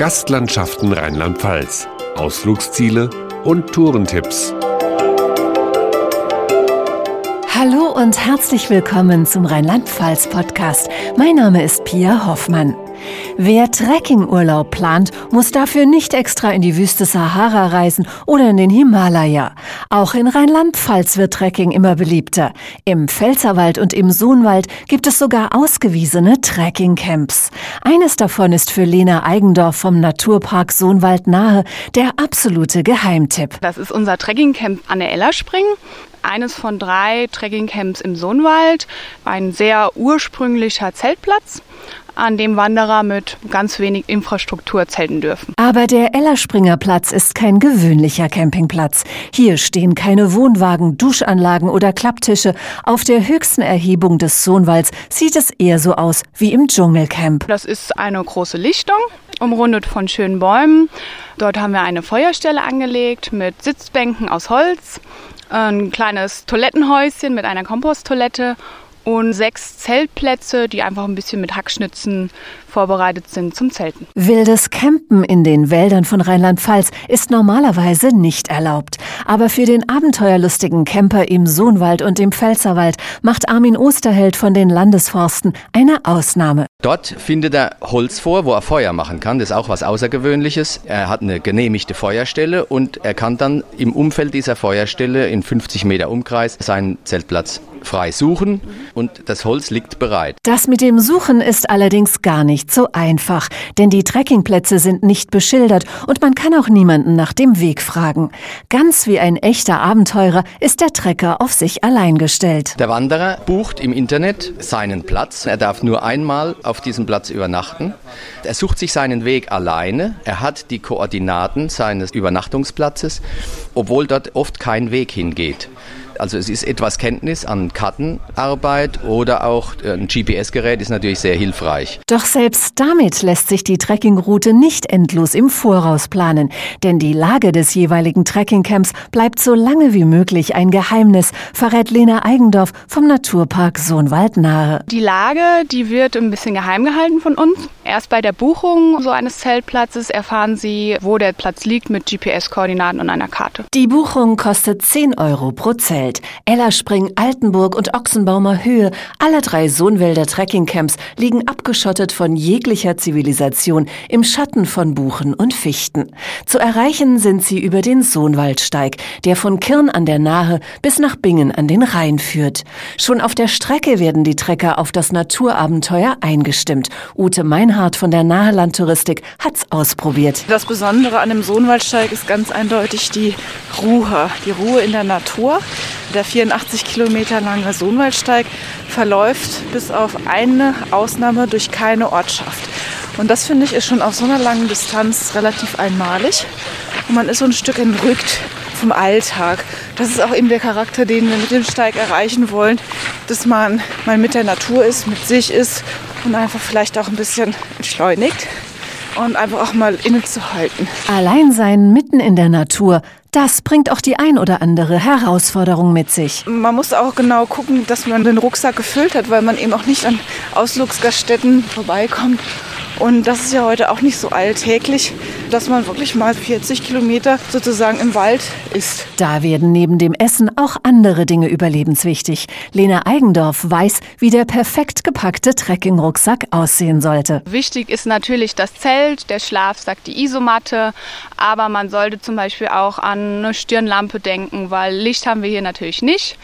Gastlandschaften Rheinland-Pfalz, Ausflugsziele und Tourentipps. Hallo und herzlich willkommen zum Rheinland-Pfalz-Podcast. Mein Name ist Pia Hoffmann. Wer Trekkingurlaub plant, muss dafür nicht extra in die Wüste Sahara reisen oder in den Himalaya. Auch in Rheinland-Pfalz wird Trekking immer beliebter. Im Pfälzerwald und im Sohnwald gibt es sogar ausgewiesene Trekkingcamps. Eines davon ist für Lena Eigendorf vom Naturpark Sohnwald nahe der absolute Geheimtipp. Das ist unser Trekkingcamp an der Ellerspring eines von drei Trekkingcamps im Sohnwald, ein sehr ursprünglicher Zeltplatz an dem Wanderer mit ganz wenig Infrastruktur zelten dürfen. Aber der Ellerspringer Platz ist kein gewöhnlicher Campingplatz. Hier stehen keine Wohnwagen, Duschanlagen oder Klapptische. Auf der höchsten Erhebung des Sohnwalds sieht es eher so aus wie im Dschungelcamp. Das ist eine große Lichtung, umrundet von schönen Bäumen. Dort haben wir eine Feuerstelle angelegt mit Sitzbänken aus Holz, ein kleines Toilettenhäuschen mit einer Komposttoilette und sechs Zeltplätze, die einfach ein bisschen mit Hackschnitzen vorbereitet sind zum Zelten. Wildes Campen in den Wäldern von Rheinland-Pfalz ist normalerweise nicht erlaubt. Aber für den abenteuerlustigen Camper im Sohnwald und im Pfälzerwald macht Armin Osterheld von den Landesforsten eine Ausnahme. Dort findet er Holz vor, wo er Feuer machen kann. Das ist auch was Außergewöhnliches. Er hat eine genehmigte Feuerstelle und er kann dann im Umfeld dieser Feuerstelle in 50 Meter Umkreis seinen Zeltplatz frei suchen und das Holz liegt bereit. Das mit dem Suchen ist allerdings gar nicht so einfach, denn die Trekkingplätze sind nicht beschildert und man kann auch niemanden nach dem Weg fragen. Ganz wie ein echter Abenteurer ist der Trecker auf sich allein gestellt. Der Wanderer bucht im Internet seinen Platz. Er darf nur einmal auf diesem Platz übernachten. Er sucht sich seinen Weg alleine. Er hat die Koordinaten seines Übernachtungsplatzes, obwohl dort oft kein Weg hingeht. Also es ist etwas Kenntnis an Kartenarbeit oder auch äh, ein GPS-Gerät ist natürlich sehr hilfreich. Doch selbst damit lässt sich die Trekkingroute nicht endlos im Voraus planen, denn die Lage des jeweiligen Trekkingcamps bleibt so lange wie möglich ein Geheimnis, verrät Lena Eigendorf vom Naturpark Sohnwald nahe. Die Lage, die wird ein bisschen geheim gehalten von uns. Erst bei der Buchung so eines Zeltplatzes erfahren Sie, wo der Platz liegt mit GPS-Koordinaten und einer Karte. Die Buchung kostet 10 Euro pro Zelt. Ellerspring, Altenburg und Ochsenbaumer Höhe, alle drei Sohnwälder Trekkingcamps liegen abgeschottet von jeglicher Zivilisation im Schatten von Buchen und Fichten. Zu erreichen sind sie über den Sohnwaldsteig, der von Kirn an der Nahe bis nach Bingen an den Rhein führt. Schon auf der Strecke werden die Trecker auf das Naturabenteuer eingestimmt. Ute Meinhardt von der Nahelandtouristik hat's ausprobiert. Das Besondere an dem Sohnwaldsteig ist ganz eindeutig die Ruhe, die Ruhe in der Natur. Der 84 Kilometer lange Sohnwaldsteig verläuft bis auf eine Ausnahme durch keine Ortschaft. Und das finde ich ist schon auf so einer langen Distanz relativ einmalig. Und man ist so ein Stück entrückt vom Alltag. Das ist auch eben der Charakter, den wir mit dem Steig erreichen wollen, dass man mal mit der Natur ist, mit sich ist und einfach vielleicht auch ein bisschen entschleunigt und einfach auch mal innezuhalten. Allein sein mitten in der Natur, das bringt auch die ein oder andere Herausforderung mit sich. Man muss auch genau gucken, dass man den Rucksack gefüllt hat, weil man eben auch nicht an Ausflugsgaststätten vorbeikommt und das ist ja heute auch nicht so alltäglich, dass man wirklich mal 40 Kilometer sozusagen im Wald ist. Da werden neben dem Essen auch andere Dinge überlebenswichtig. Lena Eigendorf weiß, wie der perfekt gepackte Trekkingrucksack aussehen sollte. Wichtig ist natürlich das Zelt, der Schlafsack, die Isomatte. Aber man sollte zum Beispiel auch an eine Stirnlampe denken, weil Licht haben wir hier natürlich nicht.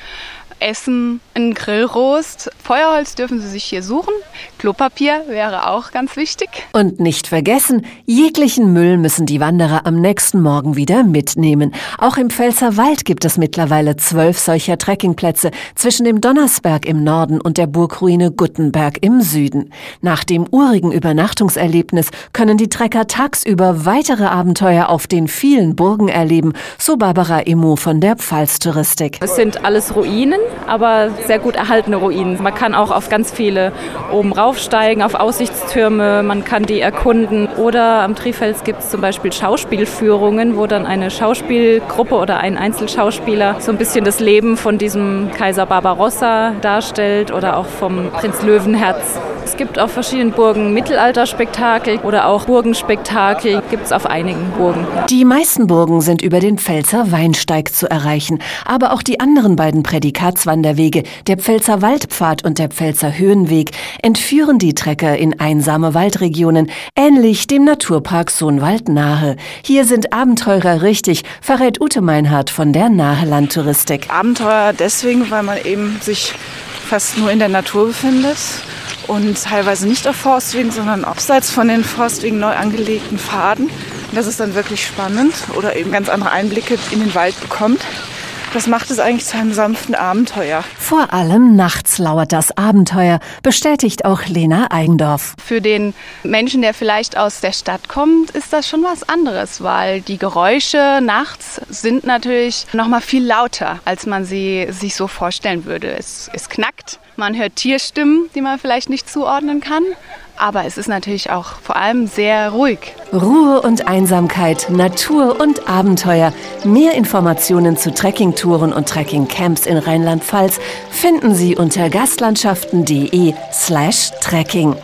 Essen, ein Grillrost. Feuerholz dürfen Sie sich hier suchen. Klopapier wäre auch ganz wichtig. Und nicht vergessen, jeglichen Müll müssen die Wanderer am nächsten Morgen wieder mitnehmen. Auch im Pfälzer Wald gibt es mittlerweile zwölf solcher Trekkingplätze zwischen dem Donnersberg im Norden und der Burgruine Guttenberg im Süden. Nach dem urigen Übernachtungserlebnis können die Trecker tagsüber weitere Abenteuer auf den vielen Burgen erleben, so Barbara Emo von der Pfalztouristik. Es sind alles Ruinen aber sehr gut erhaltene Ruinen. Man kann auch auf ganz viele oben raufsteigen, auf Aussichtstürme, man kann die erkunden. Oder am Trifels gibt es zum Beispiel Schauspielführungen, wo dann eine Schauspielgruppe oder ein Einzelschauspieler so ein bisschen das Leben von diesem Kaiser Barbarossa darstellt oder auch vom Prinz Löwenherz. Es gibt auf verschiedenen Burgen Mittelalterspektakel oder auch Burgenspektakel, gibt es auf einigen Burgen. Die meisten Burgen sind über den Pfälzer Weinsteig zu erreichen, aber auch die anderen beiden Prädikatswanderwege, der Pfälzer Waldpfad und der Pfälzer Höhenweg, entführen die Trecker in einsame Waldregionen, ähnlich dem Naturpark Sohnwald nahe. Hier sind Abenteurer richtig, verrät Ute Meinhardt von der Nahe Touristik. Abenteuer deswegen, weil man eben sich fast nur in der Natur befindet und teilweise nicht auf Forstwegen, sondern abseits von den Forstwegen neu angelegten Pfaden. Das ist dann wirklich spannend oder eben ganz andere Einblicke in den Wald bekommt. Das macht es eigentlich zu einem sanften Abenteuer. Vor allem nachts lauert das Abenteuer, bestätigt auch Lena Eigendorf. Für den Menschen, der vielleicht aus der Stadt kommt, ist das schon was anderes, weil die Geräusche nachts sind natürlich noch mal viel lauter, als man sie sich so vorstellen würde. Es, es knackt, man hört Tierstimmen, die man vielleicht nicht zuordnen kann. Aber es ist natürlich auch vor allem sehr ruhig. Ruhe und Einsamkeit, Natur und Abenteuer. Mehr Informationen zu Trekkingtouren und Trekkingcamps in Rheinland-Pfalz finden Sie unter gastlandschaften.de slash trekking.